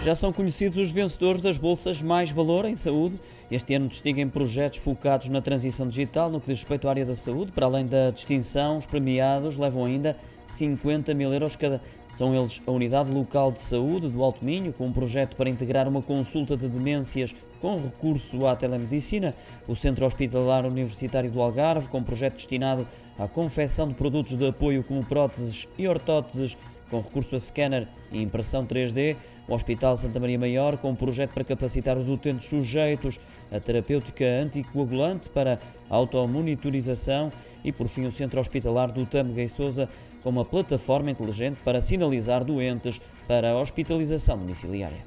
Já são conhecidos os vencedores das bolsas Mais Valor em Saúde. Este ano distinguem projetos focados na transição digital no que diz respeito à área da saúde. Para além da distinção, os premiados levam ainda 50 mil euros cada. São eles a Unidade Local de Saúde do Alto Minho, com um projeto para integrar uma consulta de demências com recurso à telemedicina, o Centro Hospitalar Universitário do Algarve, com um projeto destinado à confecção de produtos de apoio como próteses e ortóteses com recurso a scanner e impressão 3D, o Hospital Santa Maria Maior, com um projeto para capacitar os utentes sujeitos a terapêutica anticoagulante para automonitorização e, por fim, o Centro Hospitalar do Tâmega e Souza, com uma plataforma inteligente para sinalizar doentes para a hospitalização domiciliária.